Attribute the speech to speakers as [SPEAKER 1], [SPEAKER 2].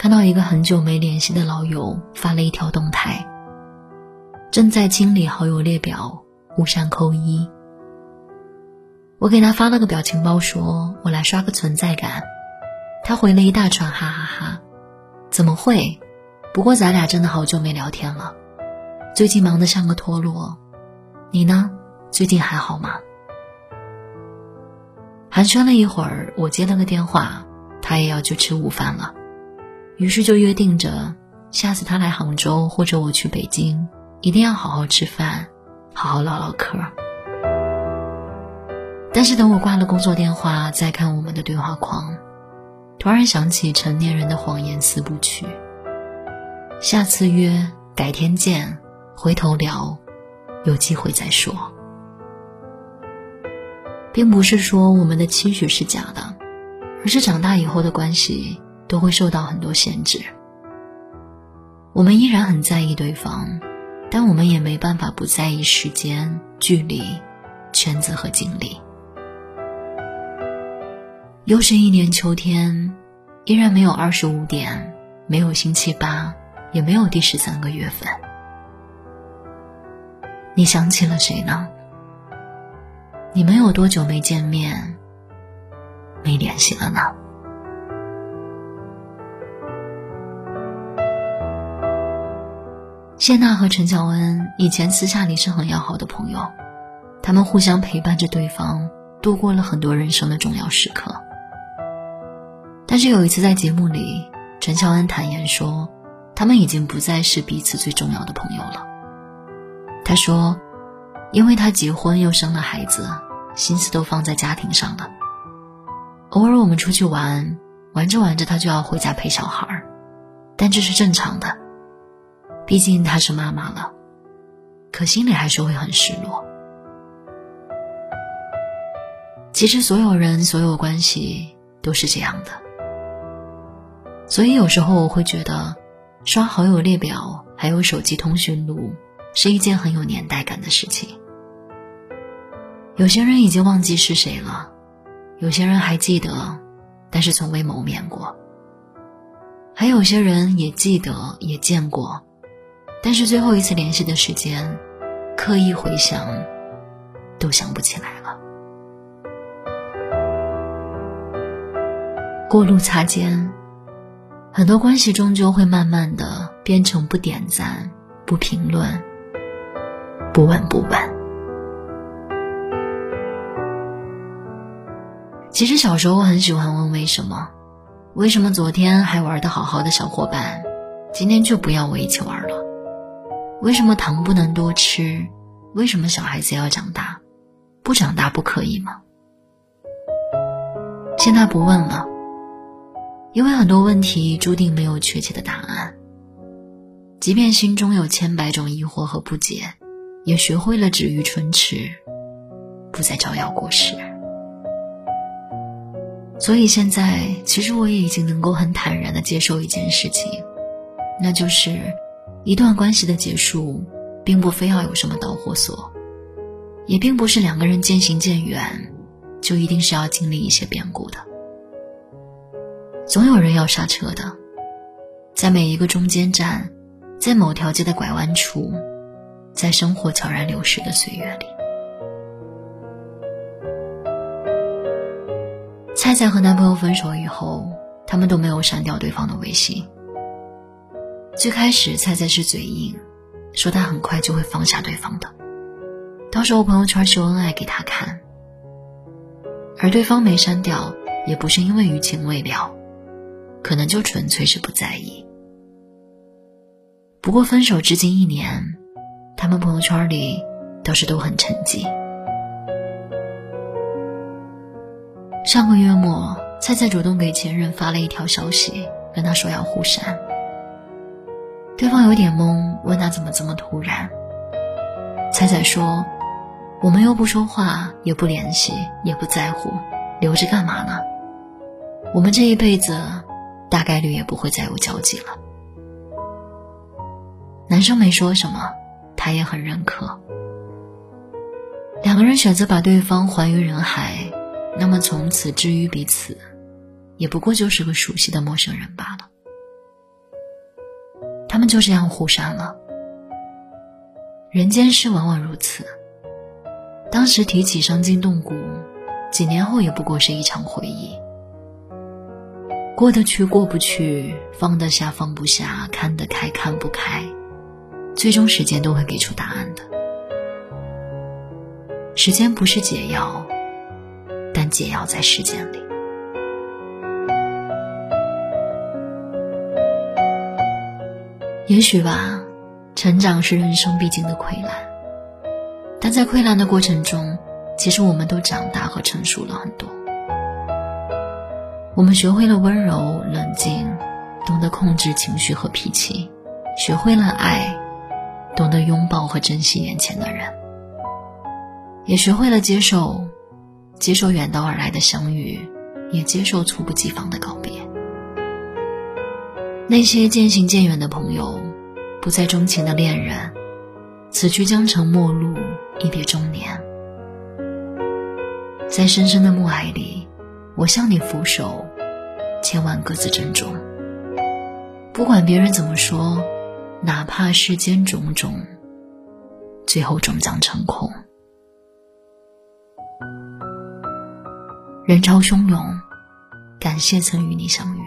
[SPEAKER 1] 看到一个很久没联系的老友发了一条动态，正在清理好友列表，无删扣一。我给他发了个表情包，说我来刷个存在感。他回了一大串哈哈哈，怎么会？不过咱俩真的好久没聊天了，最近忙得像个陀螺。你呢？最近还好吗？寒暄了一会儿，我接了个电话，他也要去吃午饭了，于是就约定着，下次他来杭州或者我去北京，一定要好好吃饭，好好唠唠嗑。但是等我挂了工作电话，再看我们的对话框，突然想起成年人的谎言四部曲：下次约，改天见，回头聊，有机会再说。并不是说我们的期许是假的，而是长大以后的关系都会受到很多限制。我们依然很在意对方，但我们也没办法不在意时间、距离、圈子和精力。又是一年秋天，依然没有二十五点，没有星期八，也没有第十三个月份。你想起了谁呢？你们有多久没见面、没联系了呢？谢娜和陈乔恩以前私下里是很要好的朋友，他们互相陪伴着对方，度过了很多人生的重要时刻。但是有一次在节目里，陈乔恩坦言说，他们已经不再是彼此最重要的朋友了。他说。因为他结婚又生了孩子，心思都放在家庭上了。偶尔我们出去玩，玩着玩着他就要回家陪小孩儿，但这是正常的，毕竟她是妈妈了。可心里还是会很失落。其实所有人、所有关系都是这样的，所以有时候我会觉得，刷好友列表还有手机通讯录是一件很有年代感的事情。有些人已经忘记是谁了，有些人还记得，但是从未谋面过。还有些人也记得，也见过，但是最后一次联系的时间，刻意回想，都想不起来了。过路擦肩，很多关系终究会慢慢的变成不点赞、不评论、不问不问。其实小时候我很喜欢问为什么，为什么昨天还玩的好好的小伙伴，今天就不要我一起玩了？为什么糖不能多吃？为什么小孩子要长大？不长大不可以吗？现在不问了，因为很多问题注定没有确切的答案。即便心中有千百种疑惑和不解，也学会了止于唇齿，不再招摇过市。所以现在，其实我也已经能够很坦然的接受一件事情，那就是，一段关系的结束，并不非要有什么导火索，也并不是两个人渐行渐远，就一定是要经历一些变故的。总有人要刹车的，在每一个中间站，在某条街的拐弯处，在生活悄然流逝的岁月里。菜菜和男朋友分手以后，他们都没有删掉对方的微信。最开始，菜菜是嘴硬，说他很快就会放下对方的，到时候朋友圈秀恩爱给他看。而对方没删掉，也不是因为余情未了，可能就纯粹是不在意。不过分手至今一年，他们朋友圈里倒是都很沉寂。上个月末，菜菜主动给前任发了一条消息，跟他说要互删。对方有点懵，问他怎么这么突然。彩彩说：“我们又不说话，也不联系，也不在乎，留着干嘛呢？我们这一辈子，大概率也不会再有交集了。”男生没说什么，他也很认可。两个人选择把对方还于人海。那么从此至于彼此，也不过就是个熟悉的陌生人罢了。他们就这样互删了。人间事往往如此，当时提起伤筋动骨，几年后也不过是一场回忆。过得去过不去，放得下放不下，看得开看不开，最终时间都会给出答案的。时间不是解药，但解药在时间里。也许吧，成长是人生必经的溃烂，但在溃烂的过程中，其实我们都长大和成熟了很多。我们学会了温柔冷静，懂得控制情绪和脾气，学会了爱，懂得拥抱和珍惜眼前的人，也学会了接受，接受远道而来的相遇，也接受猝不及防的告别。那些渐行渐远的朋友，不再钟情的恋人，此去将成陌路，一别终年。在深深的暮霭里，我向你俯首，千万各自珍重。不管别人怎么说，哪怕世间种种，最后终将成空。人潮汹涌，感谢曾与你相遇。